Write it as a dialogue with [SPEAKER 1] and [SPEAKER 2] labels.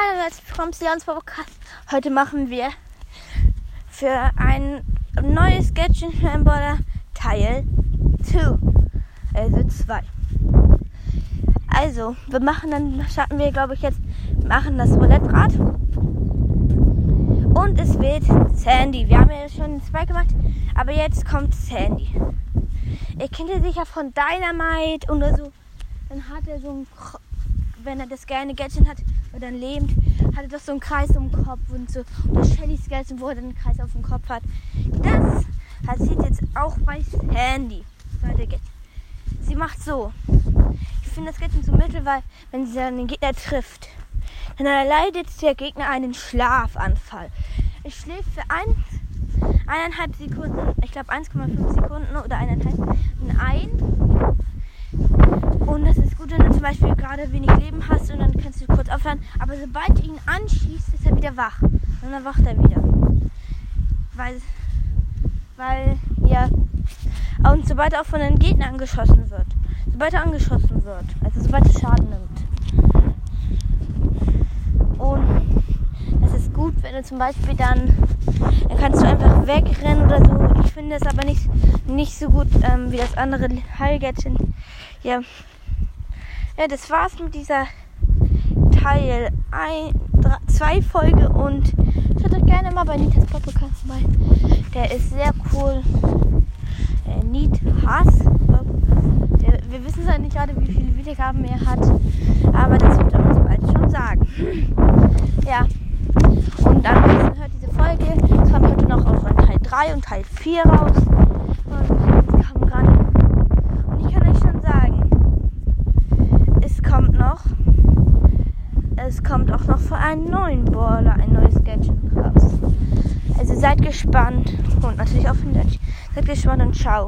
[SPEAKER 1] Hallo und herzlich willkommen zu Jans Podcast. Heute machen wir für ein neues Gadget Border Teil 2. Also 2. Also, wir machen dann, starten wir glaube ich jetzt, machen das Roulette-Rad. Und es wird Sandy. Wir haben ja schon zwei gemacht, aber jetzt kommt Sandy. Ihr kennt ja sicher von Dynamite oder so. Dann hat er so ein, wenn er das gerne Gadget hat, oder dann lebt, hat er doch so einen Kreis um den Kopf und so. Oder Shellys Gadget, wo er dann einen Kreis auf dem Kopf hat. Das passiert jetzt auch bei Sandy. Sie macht so. Ich finde das Gadget so mittel, weil wenn sie dann den Gegner trifft, dann erleidet der Gegner einen Schlafanfall. Ich schläft für ein, eineinhalb Sekunden, ich glaube 1,5 Sekunden oder eineinhalb ein. Und das ist gut, wenn du zum Beispiel gerade wenig Leben hast und dann kannst du kurz aufhören. Aber sobald du ihn anschießt, ist er wieder wach. Und dann wacht er wieder. Weil, weil, ja. Und sobald er auch von den Gegnern angeschossen wird. Sobald er angeschossen wird. Also sobald er Schaden nimmt. Und es ist gut, wenn du zum Beispiel dann, dann kannst du einfach wegrennen oder so. Ich finde es aber nicht, nicht so gut ähm, wie das andere Heilgärtchen. Ja. Ja, das war's mit dieser Teil 2 Folge und schaut euch gerne mal bei Nitas Podcast vorbei. Der ist sehr cool. Äh, Need Hass. Wir wissen zwar nicht gerade, wie viele Wiedergaben er hat, aber das wird er uns bald schon sagen. Ja. Und dann hört diese Folge. Es kommt heute noch auch Teil 3 und Teil 4 raus. Und es kam gerade. Und ich kann euch schon sagen, es kommt noch. Es kommt auch noch für einen neuen Baller ein neues Gadget raus. Also seid gespannt und natürlich auch von Seid gespannt und ciao.